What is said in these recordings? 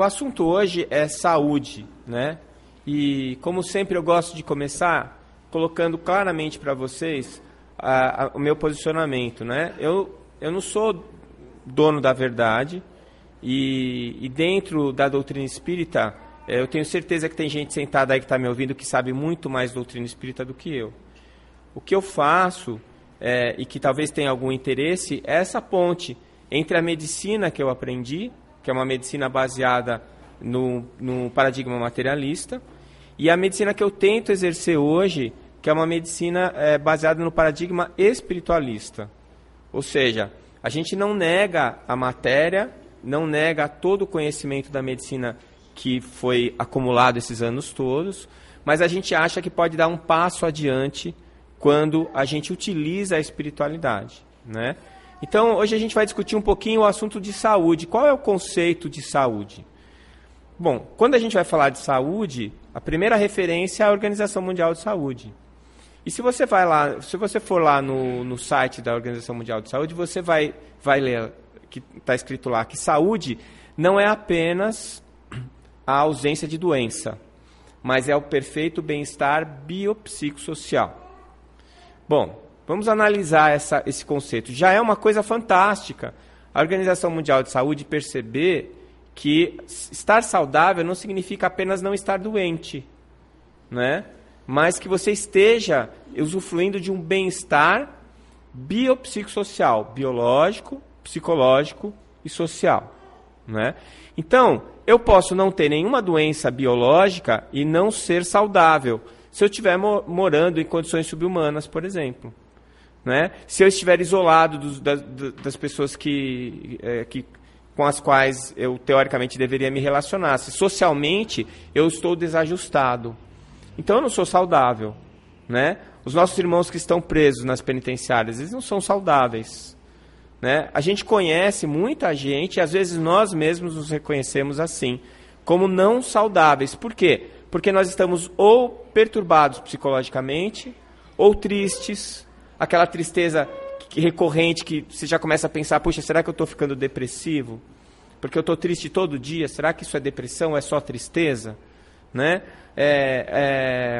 o assunto hoje é saúde, né? E como sempre eu gosto de começar colocando claramente para vocês a, a, o meu posicionamento, né? Eu, eu não sou dono da verdade e, e dentro da doutrina espírita é, eu tenho certeza que tem gente sentada aí que está me ouvindo que sabe muito mais doutrina espírita do que eu. O que eu faço é, e que talvez tenha algum interesse é essa ponte entre a medicina que eu aprendi, que é uma medicina baseada no, no paradigma materialista, e a medicina que eu tento exercer hoje, que é uma medicina é, baseada no paradigma espiritualista. Ou seja, a gente não nega a matéria, não nega todo o conhecimento da medicina que foi acumulado esses anos todos, mas a gente acha que pode dar um passo adiante quando a gente utiliza a espiritualidade, né? Então, hoje a gente vai discutir um pouquinho o assunto de saúde. Qual é o conceito de saúde? Bom, quando a gente vai falar de saúde, a primeira referência é a Organização Mundial de Saúde. E se você vai lá, se você for lá no, no site da Organização Mundial de Saúde, você vai, vai ler que está escrito lá que saúde não é apenas a ausência de doença, mas é o perfeito bem-estar biopsicossocial. Bom, vamos analisar essa, esse conceito. Já é uma coisa fantástica a Organização Mundial de Saúde perceber que estar saudável não significa apenas não estar doente, né? mas que você esteja usufruindo de um bem-estar biopsicossocial, biológico, psicológico e social. Né? Então, eu posso não ter nenhuma doença biológica e não ser saudável se eu estiver mo morando em condições subhumanas, por exemplo. Né? Se eu estiver isolado dos, das, das, pessoas que, é, que, com as quais eu teoricamente deveria me relacionar. Se socialmente eu estou desajustado. Então eu não sou saudável. Né? Os nossos irmãos que estão presos nas penitenciárias, eles não são saudáveis. Né? A gente conhece muita gente, e às vezes nós mesmos nos reconhecemos assim, como não saudáveis. Por quê? Porque nós estamos ou perturbados psicologicamente, ou tristes, aquela tristeza recorrente que você já começa a pensar, puxa, será que eu estou ficando depressivo? Porque eu estou triste todo dia, será que isso é depressão, é só tristeza? Né? É,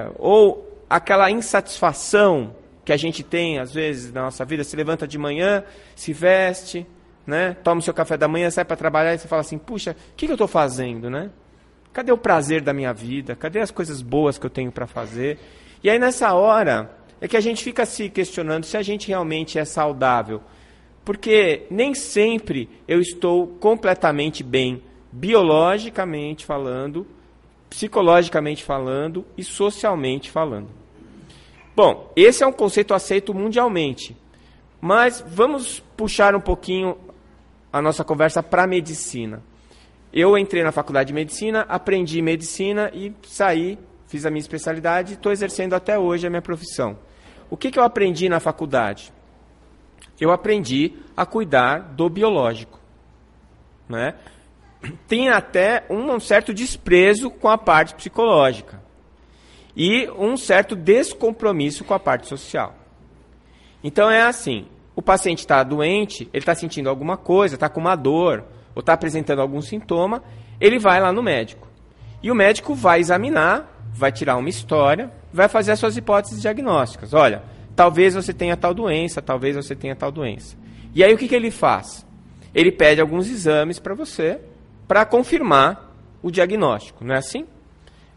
é, ou aquela insatisfação que a gente tem, às vezes, na nossa vida, se levanta de manhã, se veste, né? toma o seu café da manhã, sai para trabalhar e você fala assim, puxa, o que, que eu estou fazendo? Né? Cadê o prazer da minha vida? Cadê as coisas boas que eu tenho para fazer? E aí nessa hora é que a gente fica se questionando se a gente realmente é saudável. Porque nem sempre eu estou completamente bem, biologicamente falando, psicologicamente falando e socialmente falando. Bom, esse é um conceito aceito mundialmente. Mas vamos puxar um pouquinho a nossa conversa para a medicina. Eu entrei na faculdade de medicina, aprendi medicina e saí, fiz a minha especialidade e estou exercendo até hoje a minha profissão. O que, que eu aprendi na faculdade? Eu aprendi a cuidar do biológico. Né? Tem até um certo desprezo com a parte psicológica e um certo descompromisso com a parte social. Então é assim: o paciente está doente, ele está sentindo alguma coisa, está com uma dor, ou está apresentando algum sintoma, ele vai lá no médico. E o médico vai examinar, vai tirar uma história, vai fazer as suas hipóteses diagnósticas. Olha, talvez você tenha tal doença, talvez você tenha tal doença. E aí o que, que ele faz? Ele pede alguns exames para você, para confirmar o diagnóstico, não é assim?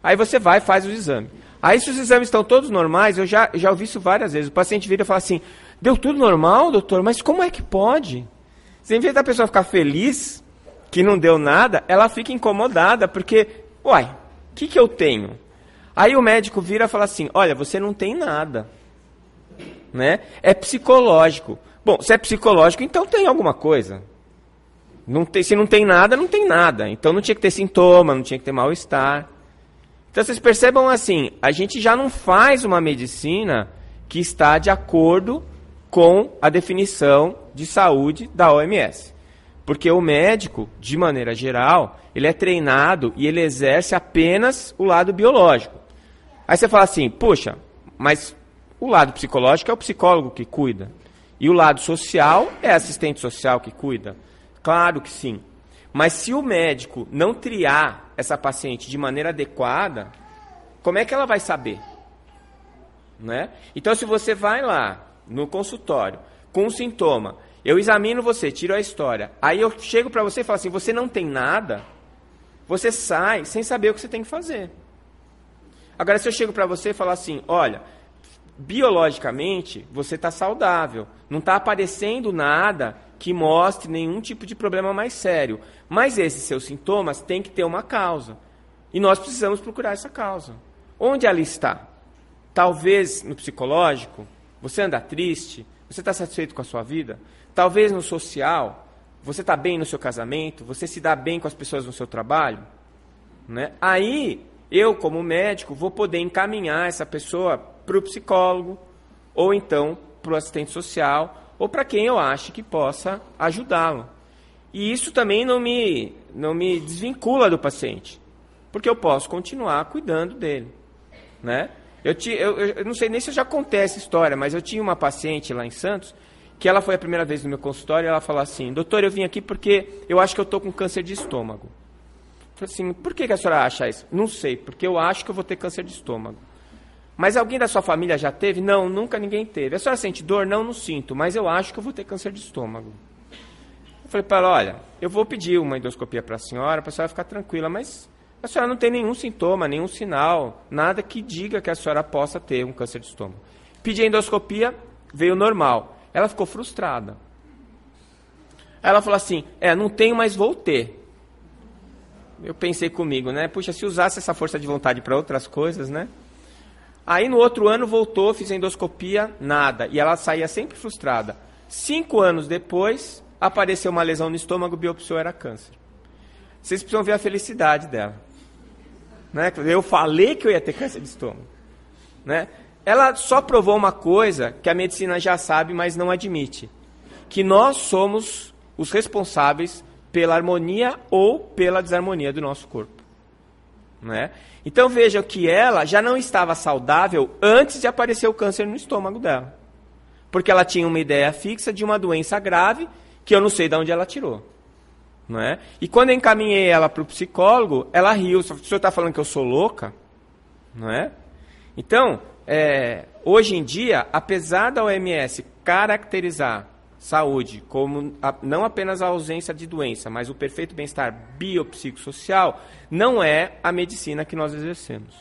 Aí você vai e faz o exame. Aí se os exames estão todos normais, eu já, já ouvi isso várias vezes. O paciente vira e fala assim, deu tudo normal, doutor, mas como é que pode? Você, em vez da pessoa ficar feliz, que não deu nada, ela fica incomodada, porque, uai, o que, que eu tenho? Aí o médico vira e fala assim: olha, você não tem nada. Né? É psicológico. Bom, se é psicológico, então tem alguma coisa. Não tem, se não tem nada, não tem nada. Então não tinha que ter sintoma, não tinha que ter mal-estar. Então vocês percebam assim, a gente já não faz uma medicina que está de acordo com a definição de saúde da OMS. Porque o médico, de maneira geral, ele é treinado e ele exerce apenas o lado biológico. Aí você fala assim, puxa, mas o lado psicológico é o psicólogo que cuida. E o lado social é assistente social que cuida. Claro que sim. Mas se o médico não triar essa paciente de maneira adequada, como é que ela vai saber? Né? Então, se você vai lá no consultório com um sintoma, eu examino você, tiro a história, aí eu chego para você e falo assim: você não tem nada, você sai sem saber o que você tem que fazer. Agora, se eu chego para você e falar assim: olha, biologicamente você está saudável, não está aparecendo nada que mostre nenhum tipo de problema mais sério, mas esses seus sintomas têm que ter uma causa. E nós precisamos procurar essa causa. Onde ela está? Talvez no psicológico, você anda triste, você está satisfeito com a sua vida? Talvez no social, você está bem no seu casamento, você se dá bem com as pessoas no seu trabalho? Né? Aí, eu, como médico, vou poder encaminhar essa pessoa para o psicólogo, ou então para o assistente social, ou para quem eu ache que possa ajudá-lo. E isso também não me, não me desvincula do paciente, porque eu posso continuar cuidando dele. Né? Eu, ti, eu, eu não sei nem se já contei essa história, mas eu tinha uma paciente lá em Santos que ela foi a primeira vez no meu consultório e ela falou assim: Doutor, eu vim aqui porque eu acho que eu estou com câncer de estômago. Falei assim: Por que, que a senhora acha isso? Não sei, porque eu acho que eu vou ter câncer de estômago. Mas alguém da sua família já teve? Não, nunca ninguém teve. A senhora sente dor? Não, não sinto, mas eu acho que eu vou ter câncer de estômago. Eu falei para ela: Olha, eu vou pedir uma endoscopia para a senhora, para a senhora ficar tranquila, mas a senhora não tem nenhum sintoma, nenhum sinal, nada que diga que a senhora possa ter um câncer de estômago. Pedi a endoscopia, veio normal. Ela ficou frustrada. Ela falou assim: É, não tenho, mas vou ter. Eu pensei comigo, né? Puxa, se usasse essa força de vontade para outras coisas, né? Aí no outro ano voltou, fiz endoscopia, nada. E ela saía sempre frustrada. Cinco anos depois, apareceu uma lesão no estômago, biopsiou, era câncer. Vocês precisam ver a felicidade dela. Né? Eu falei que eu ia ter câncer de estômago. Né? Ela só provou uma coisa que a medicina já sabe, mas não admite: que nós somos os responsáveis pela harmonia ou pela desarmonia do nosso corpo. Né? Então vejam que ela já não estava saudável antes de aparecer o câncer no estômago dela. Porque ela tinha uma ideia fixa de uma doença grave que eu não sei de onde ela tirou. Não é? E quando eu encaminhei ela para o psicólogo, ela riu. O senhor está falando que eu sou louca? Não é? Então, é, hoje em dia, apesar da OMS caracterizar saúde como a, não apenas a ausência de doença, mas o perfeito bem-estar biopsicossocial, não é a medicina que nós exercemos.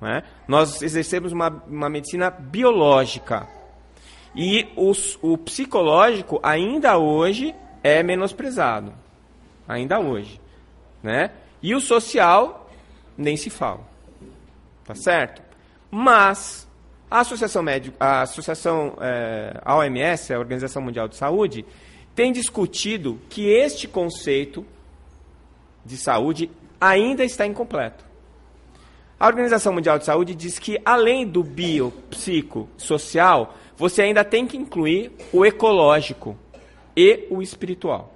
É? Nós exercemos uma, uma medicina biológica. E os, o psicológico, ainda hoje, é menosprezado ainda hoje. Né? E o social, nem se fala. Tá certo? Mas a Associação Médica, a Associação é, a OMS, a Organização Mundial de Saúde, tem discutido que este conceito de saúde ainda está incompleto. A Organização Mundial de Saúde diz que, além do biopsicossocial, você ainda tem que incluir o ecológico e o espiritual.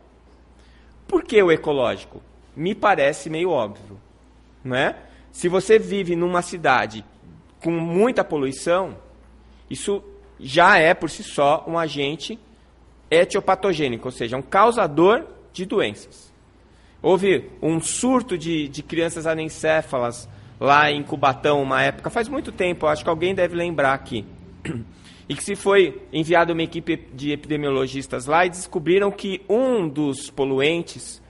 Por que o ecológico? Me parece meio óbvio, não é? Se você vive numa cidade com muita poluição, isso já é por si só um agente etiopatogênico, ou seja, um causador de doenças. Houve um surto de, de crianças anencéfalas lá em Cubatão, uma época, faz muito tempo, acho que alguém deve lembrar aqui. e que se foi enviada uma equipe de epidemiologistas lá e descobriram que um dos poluentes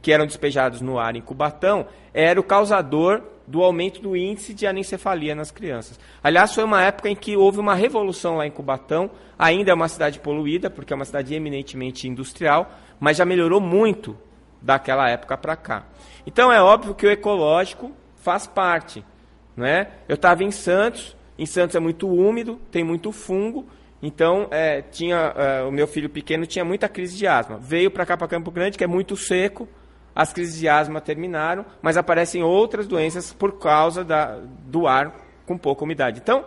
que eram despejados no ar em Cubatão era o causador do aumento do índice de anencefalia nas crianças. Aliás, foi uma época em que houve uma revolução lá em Cubatão. Ainda é uma cidade poluída, porque é uma cidade eminentemente industrial, mas já melhorou muito daquela época para cá. Então é óbvio que o ecológico faz parte. Não é? Eu estava em Santos, em Santos é muito úmido, tem muito fungo. Então, é, tinha, é, o meu filho pequeno tinha muita crise de asma. Veio para cá, para Campo Grande, que é muito seco. As crises de asma terminaram, mas aparecem outras doenças por causa da, do ar com pouca umidade. Então,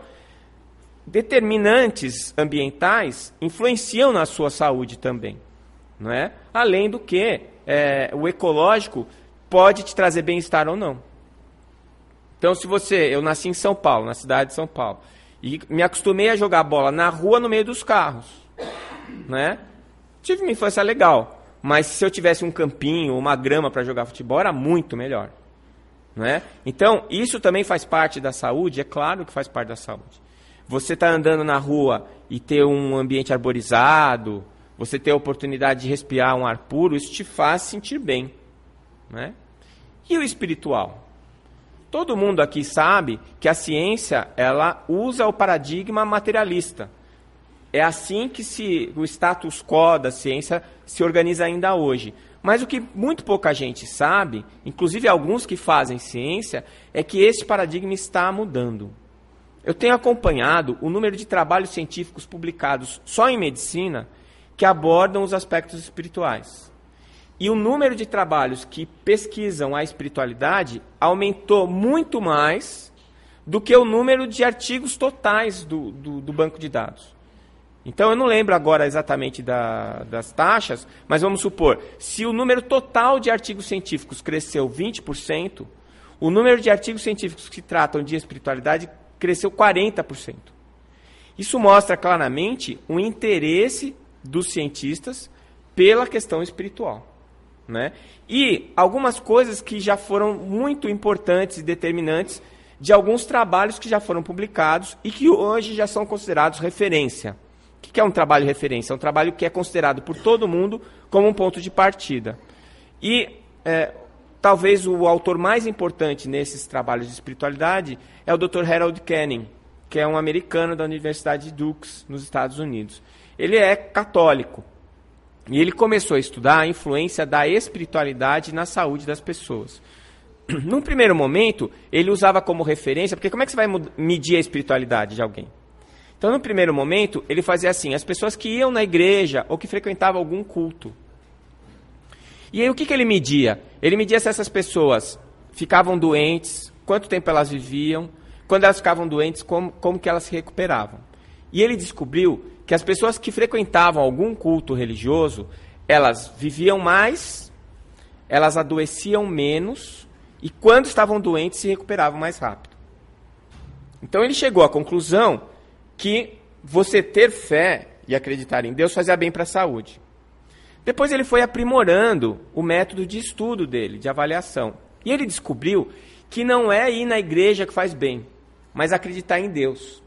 determinantes ambientais influenciam na sua saúde também. Não é? Além do que, é, o ecológico pode te trazer bem-estar ou não. Então, se você. Eu nasci em São Paulo, na cidade de São Paulo. E me acostumei a jogar bola na rua no meio dos carros. Né? Tive uma infância legal. Mas se eu tivesse um campinho, uma grama para jogar futebol, era muito melhor. Não é? Então, isso também faz parte da saúde? É claro que faz parte da saúde. Você está andando na rua e ter um ambiente arborizado, você ter a oportunidade de respirar um ar puro, isso te faz sentir bem. Né? E o espiritual? Todo mundo aqui sabe que a ciência ela usa o paradigma materialista. É assim que se, o status quo da ciência se organiza ainda hoje. Mas o que muito pouca gente sabe, inclusive alguns que fazem ciência, é que esse paradigma está mudando. Eu tenho acompanhado o número de trabalhos científicos publicados só em medicina que abordam os aspectos espirituais. E o número de trabalhos que pesquisam a espiritualidade aumentou muito mais do que o número de artigos totais do, do, do banco de dados. Então eu não lembro agora exatamente da, das taxas, mas vamos supor, se o número total de artigos científicos cresceu 20%, o número de artigos científicos que tratam de espiritualidade cresceu 40%. Isso mostra claramente o interesse dos cientistas pela questão espiritual. Né? E algumas coisas que já foram muito importantes e determinantes de alguns trabalhos que já foram publicados e que hoje já são considerados referência. O que é um trabalho referência? É um trabalho que é considerado por todo mundo como um ponto de partida. E é, talvez o autor mais importante nesses trabalhos de espiritualidade é o Dr. Harold Canning, que é um americano da Universidade de Dukes, nos Estados Unidos. Ele é católico. E ele começou a estudar a influência da espiritualidade na saúde das pessoas. Num primeiro momento, ele usava como referência, porque como é que você vai medir a espiritualidade de alguém? Então, no primeiro momento, ele fazia assim: as pessoas que iam na igreja ou que frequentavam algum culto. E aí, o que, que ele media? Ele media se essas pessoas ficavam doentes, quanto tempo elas viviam, quando elas ficavam doentes, como, como que elas se recuperavam. E ele descobriu que as pessoas que frequentavam algum culto religioso, elas viviam mais, elas adoeciam menos, e quando estavam doentes, se recuperavam mais rápido. Então ele chegou à conclusão que você ter fé e acreditar em Deus fazia bem para a saúde. Depois ele foi aprimorando o método de estudo dele, de avaliação. E ele descobriu que não é ir na igreja que faz bem, mas acreditar em Deus.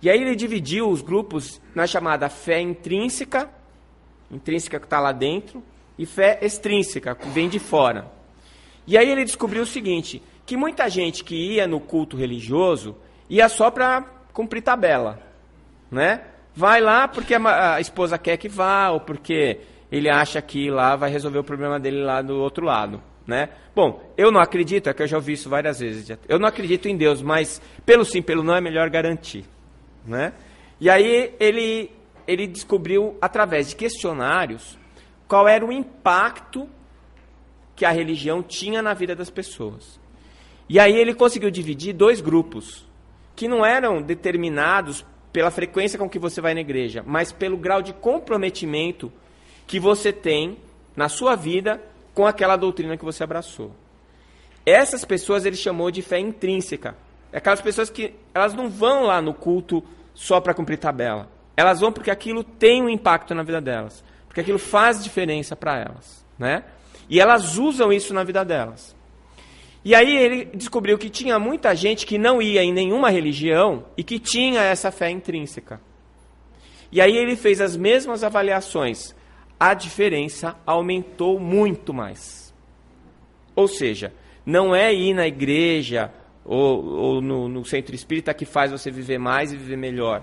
E aí ele dividiu os grupos na chamada fé intrínseca, intrínseca que está lá dentro, e fé extrínseca, que vem de fora. E aí ele descobriu o seguinte, que muita gente que ia no culto religioso ia só para cumprir tabela né? Vai lá porque a, a esposa quer que vá, ou porque ele acha que lá vai resolver o problema dele lá do outro lado. Né? Bom, eu não acredito, é que eu já ouvi isso várias vezes. Eu não acredito em Deus, mas pelo sim, pelo não é melhor garantir. Né? E aí ele, ele descobriu, através de questionários, qual era o impacto que a religião tinha na vida das pessoas. E aí ele conseguiu dividir dois grupos, que não eram determinados pela frequência com que você vai na igreja, mas pelo grau de comprometimento que você tem na sua vida com aquela doutrina que você abraçou. Essas pessoas ele chamou de fé intrínseca. É aquelas pessoas que elas não vão lá no culto só para cumprir tabela. Elas vão porque aquilo tem um impacto na vida delas, porque aquilo faz diferença para elas, né? E elas usam isso na vida delas. E aí ele descobriu que tinha muita gente que não ia em nenhuma religião e que tinha essa fé intrínseca. E aí ele fez as mesmas avaliações. A diferença aumentou muito mais. Ou seja, não é ir na igreja ou, ou no, no centro espírita que faz você viver mais e viver melhor.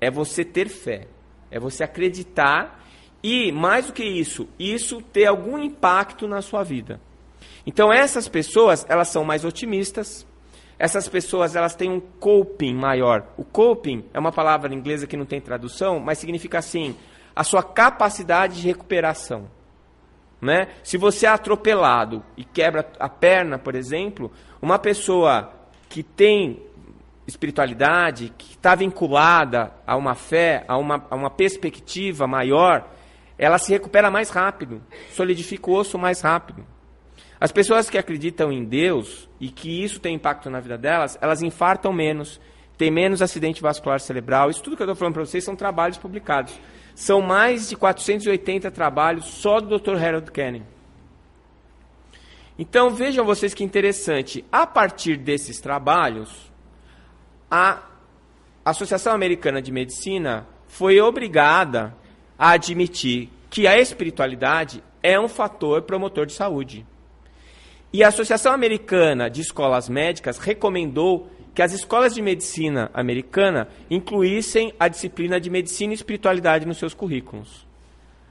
É você ter fé. É você acreditar e, mais do que isso, isso ter algum impacto na sua vida. Então essas pessoas, elas são mais otimistas. Essas pessoas, elas têm um coping maior. O coping é uma palavra inglesa que não tem tradução, mas significa assim, a sua capacidade de recuperação. Né? Se você é atropelado e quebra a perna, por exemplo, uma pessoa que tem espiritualidade, que está vinculada a uma fé, a uma, a uma perspectiva maior, ela se recupera mais rápido, solidifica o osso mais rápido. As pessoas que acreditam em Deus e que isso tem impacto na vida delas, elas infartam menos, tem menos acidente vascular cerebral. Isso tudo que eu estou falando para vocês são trabalhos publicados. São mais de 480 trabalhos só do Dr. Harold Kennan. Então vejam vocês que interessante. A partir desses trabalhos, a Associação Americana de Medicina foi obrigada a admitir que a espiritualidade é um fator promotor de saúde. E a Associação Americana de Escolas Médicas recomendou que as escolas de medicina americana incluíssem a disciplina de medicina e espiritualidade nos seus currículos.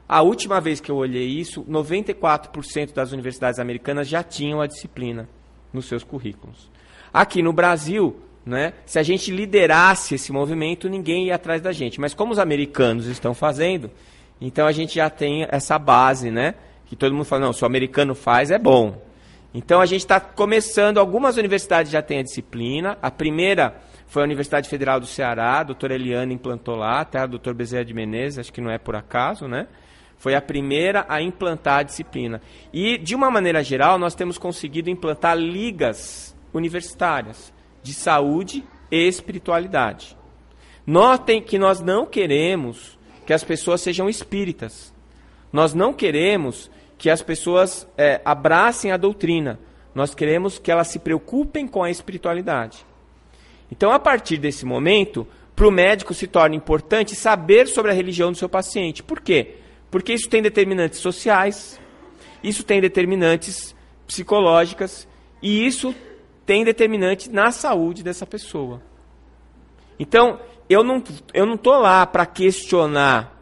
A última vez que eu olhei isso, 94% das universidades americanas já tinham a disciplina nos seus currículos. Aqui no Brasil, né, se a gente liderasse esse movimento, ninguém ia atrás da gente. Mas como os americanos estão fazendo, então a gente já tem essa base, né? Que todo mundo fala, não, se o americano faz, é bom. Então a gente está começando, algumas universidades já têm a disciplina. A primeira foi a Universidade Federal do Ceará, a doutora Eliana implantou lá, até a doutor Bezerra de Menezes, acho que não é por acaso, né? Foi a primeira a implantar a disciplina. E, de uma maneira geral, nós temos conseguido implantar ligas universitárias de saúde e espiritualidade. Notem que nós não queremos que as pessoas sejam espíritas. Nós não queremos que as pessoas é, abracem a doutrina. Nós queremos que elas se preocupem com a espiritualidade. Então, a partir desse momento, para o médico se torna importante saber sobre a religião do seu paciente. Por quê? Porque isso tem determinantes sociais, isso tem determinantes psicológicas e isso tem determinante na saúde dessa pessoa. Então, eu não eu não lá para questionar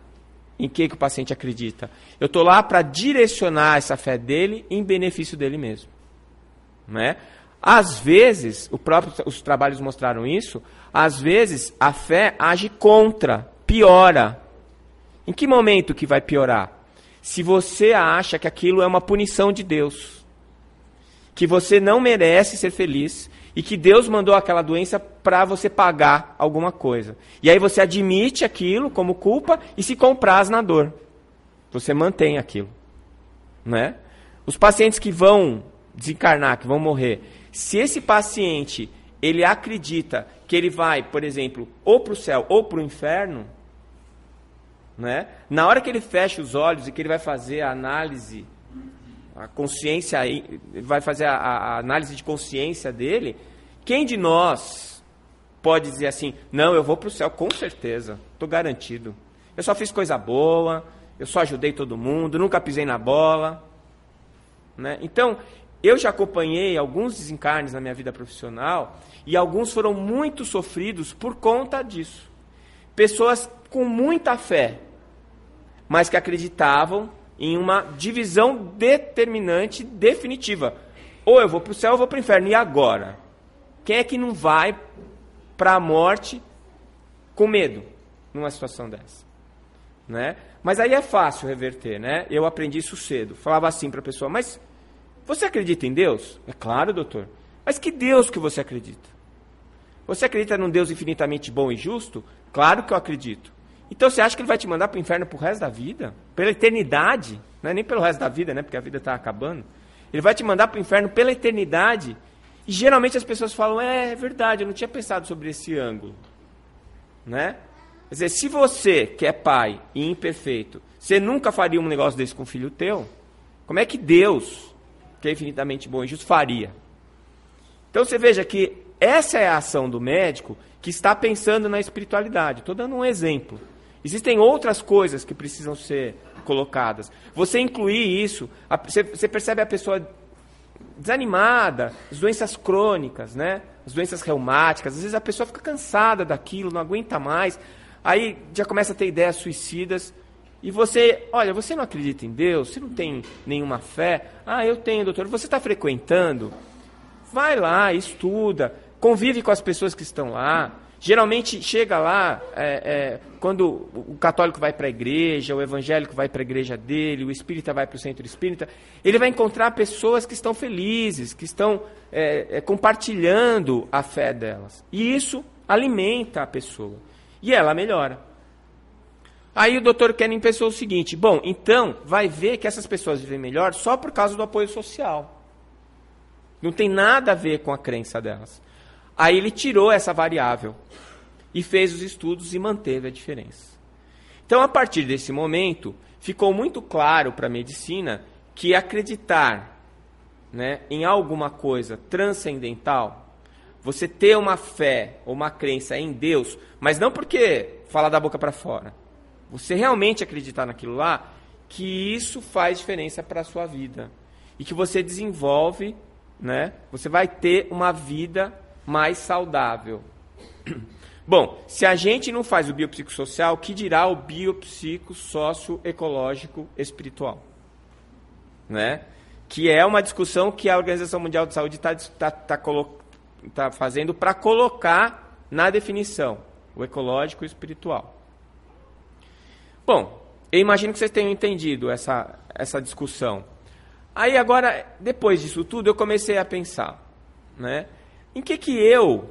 em que, que o paciente acredita. Eu estou lá para direcionar essa fé dele em benefício dele mesmo. Né? Às vezes, próprio, os trabalhos mostraram isso, às vezes a fé age contra, piora em que momento que vai piorar? Se você acha que aquilo é uma punição de Deus, que você não merece ser feliz e que Deus mandou aquela doença para você pagar alguma coisa. E aí você admite aquilo como culpa e se compraz na dor. Você mantém aquilo, né? Os pacientes que vão desencarnar, que vão morrer, se esse paciente ele acredita que ele vai, por exemplo, ou para o céu ou para o inferno, né? Na hora que ele fecha os olhos e que ele vai fazer a análise, a consciência, vai fazer a, a análise de consciência dele, quem de nós pode dizer assim: não, eu vou para o céu com certeza, estou garantido. Eu só fiz coisa boa, eu só ajudei todo mundo, nunca pisei na bola. Né? Então, eu já acompanhei alguns desencarnes na minha vida profissional e alguns foram muito sofridos por conta disso. Pessoas com muita fé, mas que acreditavam em uma divisão determinante, definitiva. Ou eu vou para o céu ou eu vou para o inferno. E agora? Quem é que não vai para a morte com medo numa situação dessa? Né? Mas aí é fácil reverter, né? Eu aprendi isso cedo. Falava assim para a pessoa, mas você acredita em Deus? É claro, doutor. Mas que Deus que você acredita? Você acredita num Deus infinitamente bom e justo? Claro que eu acredito. Então você acha que ele vai te mandar para o inferno pro resto da vida? Pela eternidade? Não é nem pelo resto da vida, né? Porque a vida está acabando. Ele vai te mandar para o inferno pela eternidade. E geralmente as pessoas falam: é, é verdade, eu não tinha pensado sobre esse ângulo. Né? Quer dizer, se você, que é pai e imperfeito, você nunca faria um negócio desse com o filho teu, como é que Deus, que é infinitamente bom e justo, faria? Então você veja que essa é a ação do médico que está pensando na espiritualidade. Estou dando um exemplo. Existem outras coisas que precisam ser colocadas. Você incluir isso, você, percebe a pessoa desanimada, as doenças crônicas, né? As doenças reumáticas, às vezes a pessoa fica cansada daquilo, não aguenta mais, aí já começa a ter ideias suicidas. E você, olha, você não acredita em Deus? Você não tem nenhuma fé? Ah, eu tenho, doutor. Você está frequentando? Vai lá, estuda, convive com as pessoas que estão lá. Geralmente chega lá, é, é, quando o católico vai para a igreja, o evangélico vai para a igreja dele, o espírita vai para o centro espírita, ele vai encontrar pessoas que estão felizes, que estão é, é, compartilhando a fé delas. E isso alimenta a pessoa. E ela melhora. Aí o doutor Kenning pensou o seguinte: bom, então vai ver que essas pessoas vivem melhor só por causa do apoio social. Não tem nada a ver com a crença delas. Aí ele tirou essa variável. e fez os estudos e manteve a diferença. Então, a partir desse momento, ficou muito claro para a medicina que acreditar né, em alguma coisa transcendental, você ter uma fé ou uma crença em Deus, mas não porque falar da boca para fora, você realmente acreditar naquilo lá, que isso faz diferença para a sua vida e que você desenvolve, né? Você vai ter uma vida mais saudável. Bom, se a gente não faz o biopsicossocial, que dirá o biopsico socioecológico espiritual? Né? Que é uma discussão que a Organização Mundial de Saúde está tá, tá, tá fazendo para colocar na definição o ecológico e o espiritual. Bom, eu imagino que vocês tenham entendido essa, essa discussão. Aí agora, depois disso tudo, eu comecei a pensar, né? Em que que eu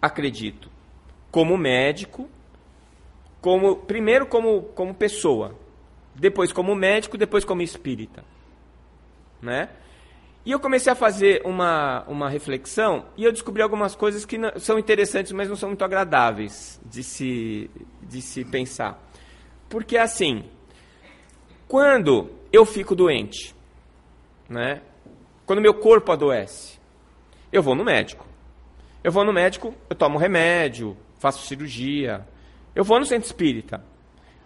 acredito? Como médico, como primeiro como, como pessoa, depois como médico, depois como espírita, né? E eu comecei a fazer uma, uma reflexão e eu descobri algumas coisas que não, são interessantes, mas não são muito agradáveis de se, de se pensar. Porque assim, quando eu fico doente, né? Quando meu corpo adoece, eu vou no médico. Eu vou no médico, eu tomo remédio, faço cirurgia. Eu vou no centro espírita.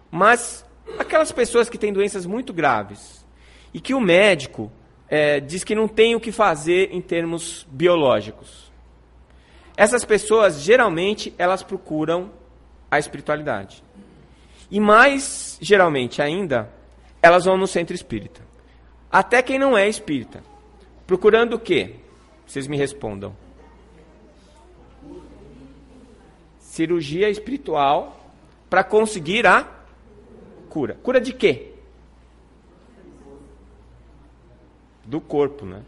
Mas aquelas pessoas que têm doenças muito graves e que o médico é, diz que não tem o que fazer em termos biológicos. Essas pessoas, geralmente, elas procuram a espiritualidade. E mais, geralmente ainda, elas vão no centro espírita. Até quem não é espírita. Procurando o quê? Vocês me respondam. Cirurgia espiritual para conseguir a cura. Cura de quê? Do corpo, né?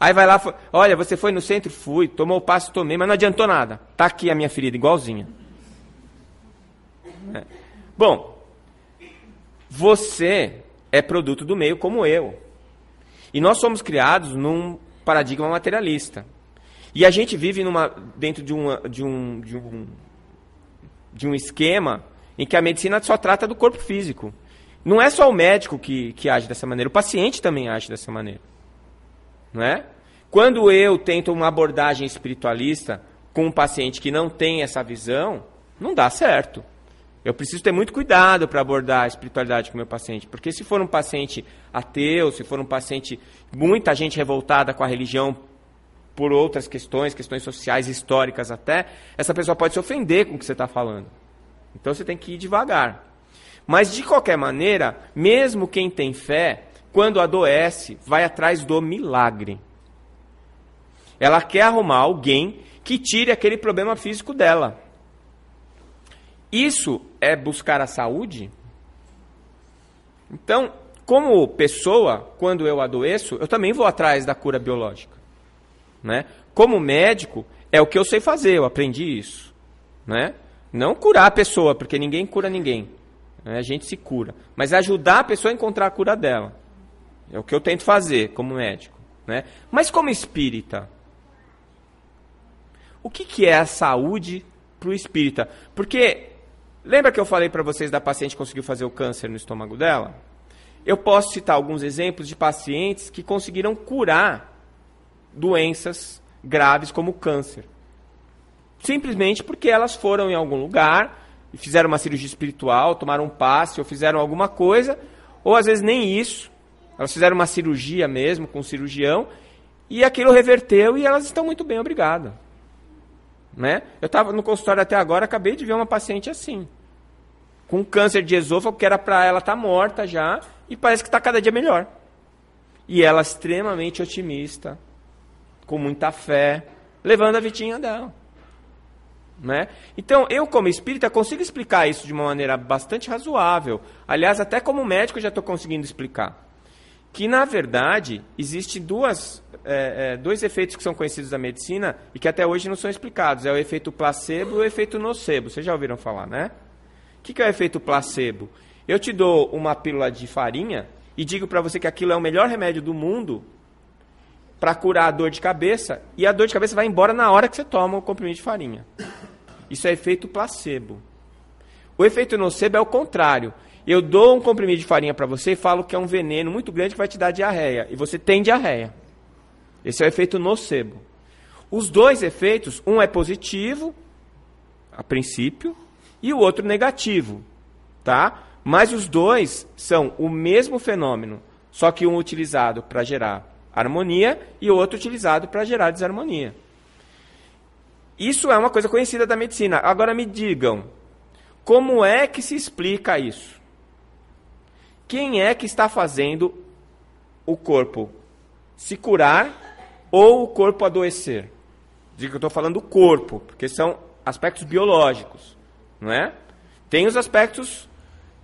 Aí vai lá, olha, você foi no centro? Fui, tomou o passo, tomei, mas não adiantou nada. Tá aqui a minha ferida, igualzinha. É. Bom, você é produto do meio como eu. E nós somos criados num paradigma materialista. E a gente vive numa, dentro de, uma, de, um, de, um, de um esquema em que a medicina só trata do corpo físico. Não é só o médico que, que age dessa maneira, o paciente também age dessa maneira. Não é? Quando eu tento uma abordagem espiritualista com um paciente que não tem essa visão, não dá certo. Eu preciso ter muito cuidado para abordar a espiritualidade com o meu paciente, porque se for um paciente ateu, se for um paciente muita gente revoltada com a religião por outras questões, questões sociais, históricas até, essa pessoa pode se ofender com o que você está falando. Então você tem que ir devagar. Mas de qualquer maneira, mesmo quem tem fé, quando adoece, vai atrás do milagre. Ela quer arrumar alguém que tire aquele problema físico dela. Isso é buscar a saúde? Então, como pessoa, quando eu adoeço, eu também vou atrás da cura biológica. Né? Como médico, é o que eu sei fazer, eu aprendi isso. Né? Não curar a pessoa, porque ninguém cura ninguém. Né? A gente se cura. Mas ajudar a pessoa a encontrar a cura dela. É o que eu tento fazer como médico. Né? Mas como espírita, o que, que é a saúde para o espírita? Porque Lembra que eu falei para vocês da paciente que conseguiu fazer o câncer no estômago dela? Eu posso citar alguns exemplos de pacientes que conseguiram curar doenças graves como câncer. Simplesmente porque elas foram em algum lugar e fizeram uma cirurgia espiritual, tomaram um passe ou fizeram alguma coisa, ou às vezes nem isso. Elas fizeram uma cirurgia mesmo com um cirurgião e aquilo reverteu e elas estão muito bem, obrigada. Né? Eu estava no consultório até agora, acabei de ver uma paciente assim com câncer de esôfago, que era para ela estar tá morta já, e parece que está cada dia melhor. E ela extremamente otimista, com muita fé, levando a vitinha dela. Né? Então, eu, como espírita, consigo explicar isso de uma maneira bastante razoável. Aliás, até como médico, já estou conseguindo explicar. Que, na verdade, existem duas, é, é, dois efeitos que são conhecidos da medicina e que até hoje não são explicados. É o efeito placebo e o efeito nocebo. Vocês já ouviram falar, né? O que, que é o efeito placebo? Eu te dou uma pílula de farinha e digo para você que aquilo é o melhor remédio do mundo para curar a dor de cabeça e a dor de cabeça vai embora na hora que você toma o comprimido de farinha. Isso é efeito placebo. O efeito nocebo é o contrário. Eu dou um comprimido de farinha para você e falo que é um veneno muito grande que vai te dar diarreia. E você tem diarreia. Esse é o efeito nocebo. Os dois efeitos, um é positivo, a princípio, e o outro negativo, tá? Mas os dois são o mesmo fenômeno, só que um utilizado para gerar harmonia e outro utilizado para gerar desarmonia. Isso é uma coisa conhecida da medicina. Agora me digam, como é que se explica isso? Quem é que está fazendo o corpo se curar ou o corpo adoecer? Diga que eu estou falando do corpo, porque são aspectos biológicos, não é? Tem os aspectos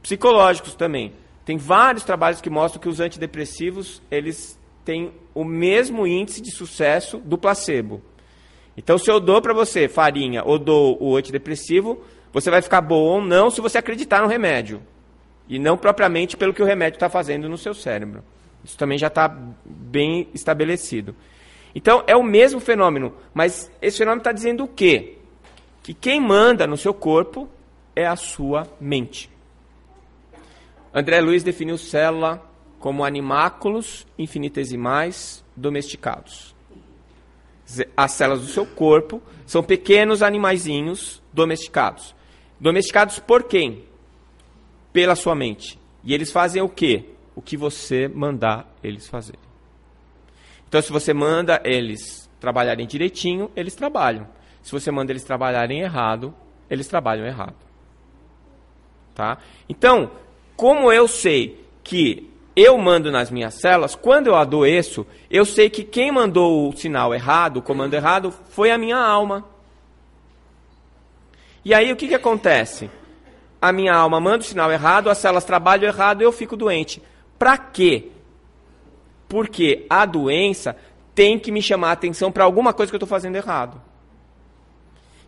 psicológicos também. Tem vários trabalhos que mostram que os antidepressivos eles têm o mesmo índice de sucesso do placebo. Então, se eu dou para você farinha ou dou o antidepressivo, você vai ficar bom ou não se você acreditar no remédio. E não propriamente pelo que o remédio está fazendo no seu cérebro. Isso também já está bem estabelecido. Então, é o mesmo fenômeno, mas esse fenômeno está dizendo o quê? Que quem manda no seu corpo é a sua mente. André Luiz definiu célula como animáculos infinitesimais domesticados. As células do seu corpo são pequenos animaizinhos domesticados. Domesticados por quem? Pela sua mente. E eles fazem o quê? O que você mandar eles fazerem. Então, se você manda eles trabalharem direitinho, eles trabalham. Se você manda eles trabalharem errado, eles trabalham errado. Tá? Então, como eu sei que eu mando nas minhas células, quando eu adoeço, eu sei que quem mandou o sinal errado, o comando errado, foi a minha alma. E aí o que, que acontece? A minha alma manda o sinal errado, as células trabalham errado e eu fico doente. Para quê? Porque a doença tem que me chamar a atenção para alguma coisa que eu estou fazendo errado.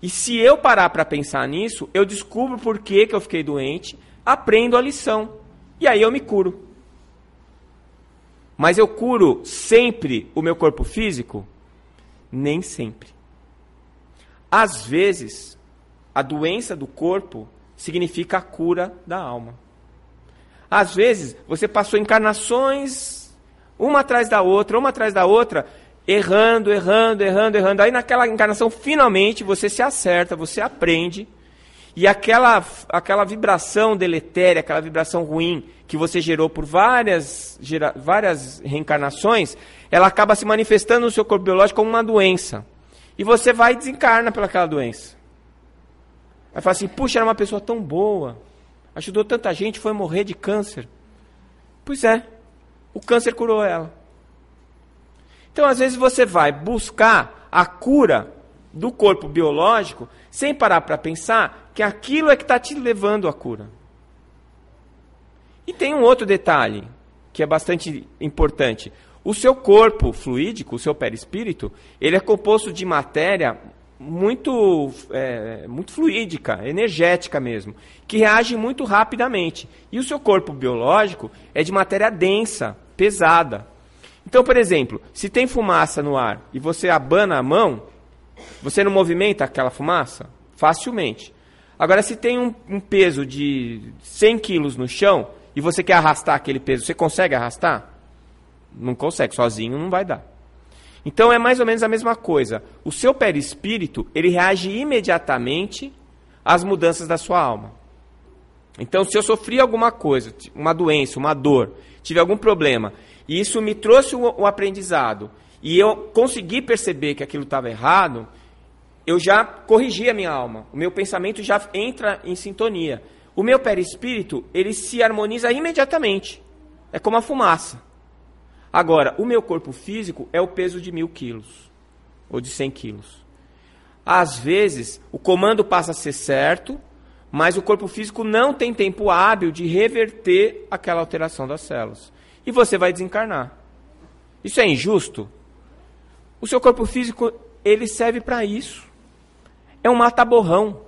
E se eu parar para pensar nisso, eu descubro por que, que eu fiquei doente, aprendo a lição. E aí eu me curo. Mas eu curo sempre o meu corpo físico? Nem sempre. Às vezes, a doença do corpo significa a cura da alma. Às vezes, você passou encarnações, uma atrás da outra, uma atrás da outra, errando, errando, errando, errando. Aí naquela encarnação, finalmente, você se acerta, você aprende e aquela, aquela vibração deletéria, aquela vibração ruim que você gerou por várias, gera, várias reencarnações, ela acaba se manifestando no seu corpo biológico como uma doença. E você vai e desencarna pelaquela doença. Vai falar assim, puxa, era uma pessoa tão boa, ajudou tanta gente, foi morrer de câncer. Pois é, o câncer curou ela. Então, às vezes, você vai buscar a cura do corpo biológico sem parar para pensar que aquilo é que está te levando à cura. E tem um outro detalhe que é bastante importante. O seu corpo fluídico, o seu perispírito, ele é composto de matéria muito, é, muito fluídica, energética mesmo, que reage muito rapidamente. E o seu corpo biológico é de matéria densa, pesada. Então, por exemplo, se tem fumaça no ar e você abana a mão, você não movimenta aquela fumaça? Facilmente. Agora, se tem um, um peso de 100 quilos no chão e você quer arrastar aquele peso, você consegue arrastar? Não consegue, sozinho não vai dar. Então é mais ou menos a mesma coisa. O seu perispírito, ele reage imediatamente às mudanças da sua alma. Então, se eu sofri alguma coisa, uma doença, uma dor, tive algum problema, e isso me trouxe um, um aprendizado, e eu consegui perceber que aquilo estava errado, eu já corrigi a minha alma. O meu pensamento já entra em sintonia. O meu perispírito, ele se harmoniza imediatamente. É como a fumaça. Agora, o meu corpo físico é o peso de mil quilos. Ou de cem quilos. Às vezes, o comando passa a ser certo, mas o corpo físico não tem tempo hábil de reverter aquela alteração das células. E você vai desencarnar. Isso é injusto? O seu corpo físico, ele serve para isso. É um mata-borrão.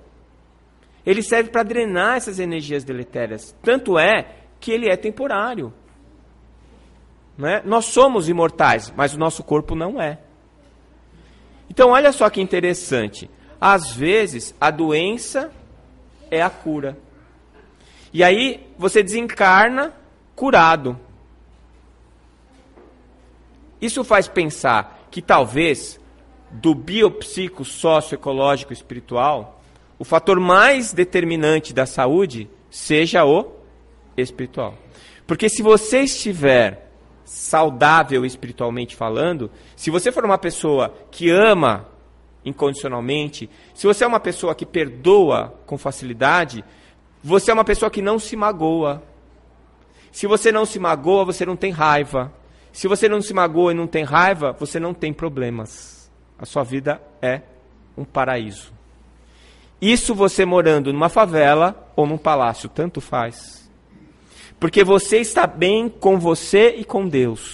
Ele serve para drenar essas energias deletérias. Tanto é que ele é temporário. É? Nós somos imortais, mas o nosso corpo não é. Então, olha só que interessante. às vezes a doença é a cura. E aí você desencarna curado. Isso faz pensar que talvez do biopsico socioecológico espiritual, o fator mais determinante da saúde seja o espiritual. Porque se você estiver saudável espiritualmente falando, se você for uma pessoa que ama incondicionalmente, se você é uma pessoa que perdoa com facilidade, você é uma pessoa que não se magoa. Se você não se magoa, você não tem raiva. Se você não se magoa e não tem raiva, você não tem problemas. A sua vida é um paraíso. Isso você morando numa favela ou num palácio, tanto faz. Porque você está bem com você e com Deus.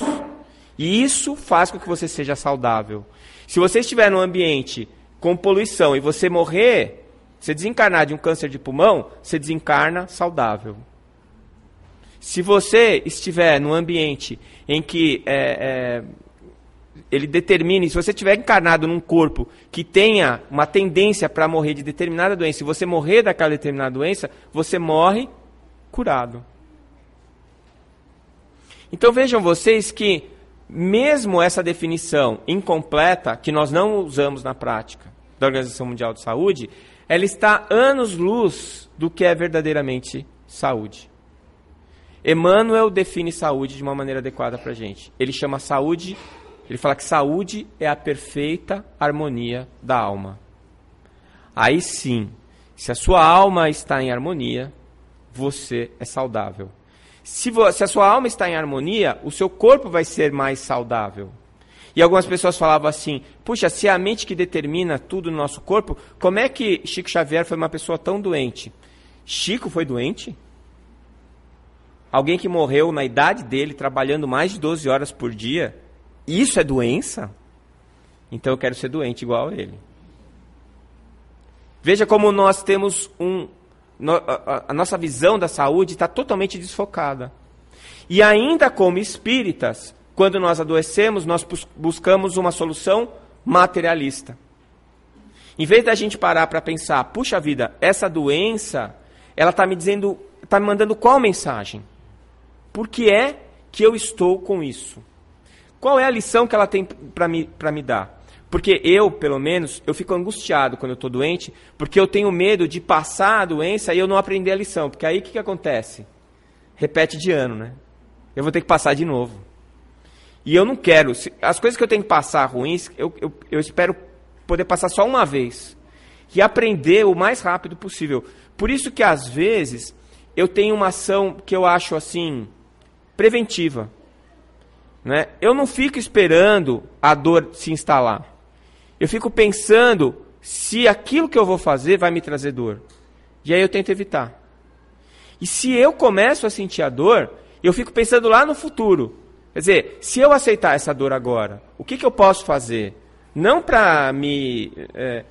E isso faz com que você seja saudável. Se você estiver num ambiente com poluição e você morrer, você desencarnar de um câncer de pulmão, você desencarna saudável. Se você estiver num ambiente em que é, é, ele determine, se você estiver encarnado num corpo que tenha uma tendência para morrer de determinada doença, se você morrer daquela determinada doença, você morre curado. Então vejam vocês que, mesmo essa definição incompleta, que nós não usamos na prática da Organização Mundial de Saúde, ela está anos-luz do que é verdadeiramente saúde. Emmanuel define saúde de uma maneira adequada para a gente. Ele chama saúde, ele fala que saúde é a perfeita harmonia da alma. Aí sim, se a sua alma está em harmonia, você é saudável. Se, se a sua alma está em harmonia, o seu corpo vai ser mais saudável. E algumas pessoas falavam assim: puxa, se é a mente que determina tudo no nosso corpo, como é que Chico Xavier foi uma pessoa tão doente? Chico foi doente? Alguém que morreu na idade dele, trabalhando mais de 12 horas por dia, isso é doença? Então eu quero ser doente igual a ele. Veja como nós temos um. A nossa visão da saúde está totalmente desfocada. E ainda como espíritas, quando nós adoecemos, nós buscamos uma solução materialista. Em vez da gente parar para pensar, puxa vida, essa doença, ela está me dizendo, está me mandando qual mensagem? Por que é que eu estou com isso? Qual é a lição que ela tem para me, me dar? Porque eu, pelo menos, eu fico angustiado quando eu estou doente, porque eu tenho medo de passar a doença e eu não aprender a lição. Porque aí o que, que acontece? Repete de ano, né? Eu vou ter que passar de novo. E eu não quero. As coisas que eu tenho que passar ruins, eu, eu, eu espero poder passar só uma vez. E aprender o mais rápido possível. Por isso que, às vezes, eu tenho uma ação que eu acho assim preventiva. Né? Eu não fico esperando a dor se instalar. Eu fico pensando se aquilo que eu vou fazer vai me trazer dor. E aí eu tento evitar. E se eu começo a sentir a dor, eu fico pensando lá no futuro. Quer dizer, se eu aceitar essa dor agora, o que, que eu posso fazer? Não para me, é,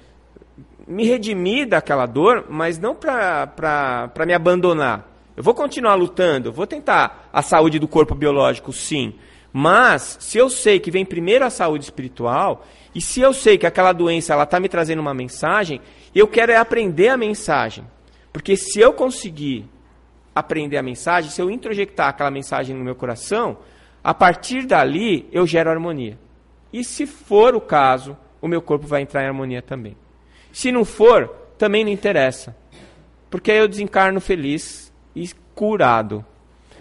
me redimir daquela dor, mas não para me abandonar. Eu vou continuar lutando, vou tentar a saúde do corpo biológico, sim. Mas, se eu sei que vem primeiro a saúde espiritual, e se eu sei que aquela doença ela está me trazendo uma mensagem, eu quero é aprender a mensagem. Porque se eu conseguir aprender a mensagem, se eu introjectar aquela mensagem no meu coração, a partir dali eu gero harmonia. E se for o caso, o meu corpo vai entrar em harmonia também. Se não for, também não interessa. Porque aí eu desencarno feliz, e curado.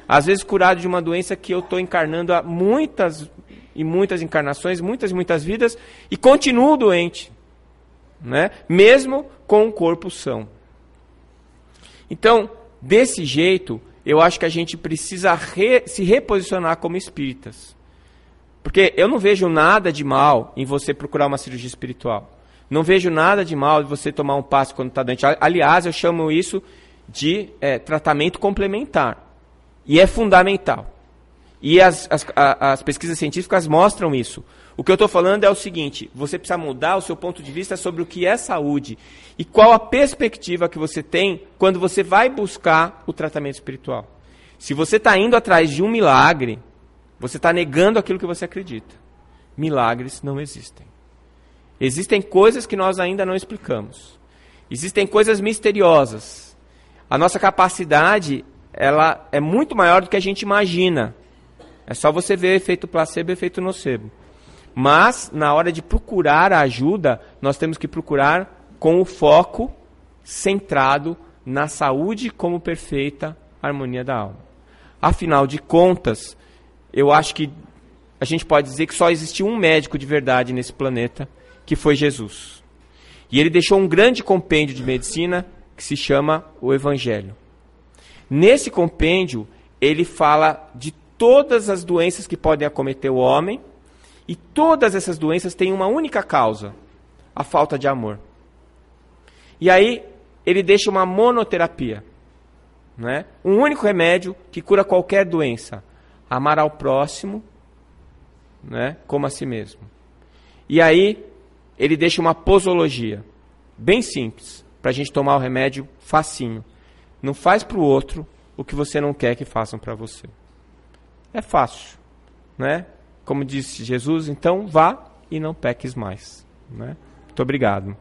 Às vezes curado de uma doença que eu estou encarnando há muitas e muitas encarnações, muitas e muitas vidas, e continuo doente. Né? Mesmo com o corpo são. Então, desse jeito, eu acho que a gente precisa re, se reposicionar como espíritas. Porque eu não vejo nada de mal em você procurar uma cirurgia espiritual. Não vejo nada de mal em você tomar um passo quando está doente. Aliás, eu chamo isso de é, tratamento complementar. E é fundamental. E as, as, as pesquisas científicas mostram isso. O que eu estou falando é o seguinte: você precisa mudar o seu ponto de vista sobre o que é saúde e qual a perspectiva que você tem quando você vai buscar o tratamento espiritual. Se você está indo atrás de um milagre, você está negando aquilo que você acredita. Milagres não existem. Existem coisas que nós ainda não explicamos. Existem coisas misteriosas. A nossa capacidade, ela é muito maior do que a gente imagina. É só você ver efeito placebo e efeito nocebo. Mas, na hora de procurar a ajuda, nós temos que procurar com o foco centrado na saúde como perfeita harmonia da alma. Afinal de contas, eu acho que a gente pode dizer que só existiu um médico de verdade nesse planeta, que foi Jesus. E ele deixou um grande compêndio de medicina que se chama o Evangelho. Nesse compêndio, ele fala de todas as doenças que podem acometer o homem, e todas essas doenças têm uma única causa: a falta de amor. E aí, ele deixa uma monoterapia. Né? Um único remédio que cura qualquer doença: amar ao próximo né? como a si mesmo. E aí, ele deixa uma posologia, bem simples, para a gente tomar o remédio facinho. Não faz para o outro o que você não quer que façam para você. É fácil, né? Como disse Jesus, então vá e não peques mais. Né? Muito obrigado.